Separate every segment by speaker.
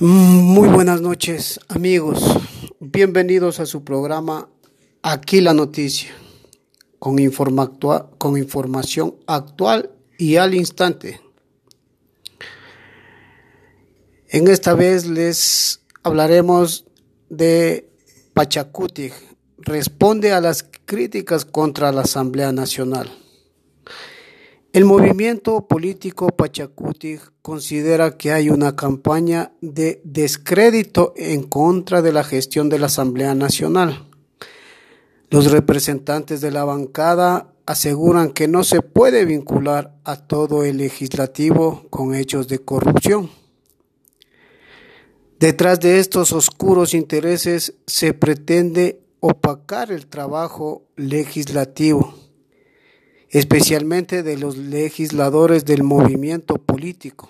Speaker 1: Muy buenas noches amigos, bienvenidos a su programa Aquí la Noticia, con, informa con información actual y al instante. En esta vez les hablaremos de Pachacuti, responde a las críticas contra la Asamblea Nacional. El movimiento político Pachacuti considera que hay una campaña de descrédito en contra de la gestión de la Asamblea Nacional. Los representantes de la bancada aseguran que no se puede vincular a todo el legislativo con hechos de corrupción. Detrás de estos oscuros intereses se pretende opacar el trabajo legislativo especialmente de los legisladores del movimiento político.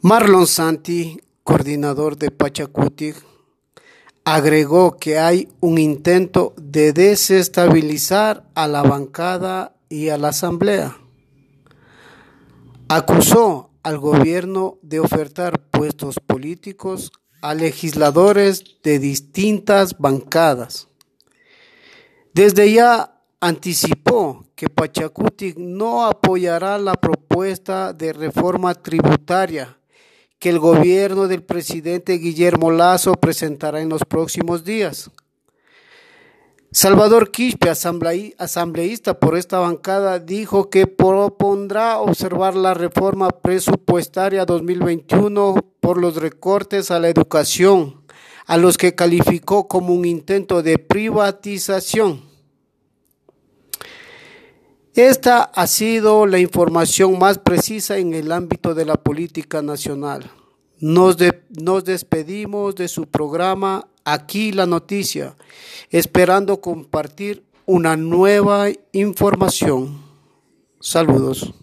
Speaker 1: Marlon Santi, coordinador de Pachacuti, agregó que hay un intento de desestabilizar a la bancada y a la asamblea. Acusó al gobierno de ofertar puestos políticos a legisladores de distintas bancadas desde ya anticipó que Pachacuti no apoyará la propuesta de reforma tributaria que el gobierno del presidente Guillermo Lazo presentará en los próximos días. Salvador Quispe, asambleísta por esta bancada, dijo que propondrá observar la reforma presupuestaria 2021 por los recortes a la educación a los que calificó como un intento de privatización. Esta ha sido la información más precisa en el ámbito de la política nacional. Nos, despedimos de su programa Aquí la Noticia, esperando compartir una nueva información. Saludos.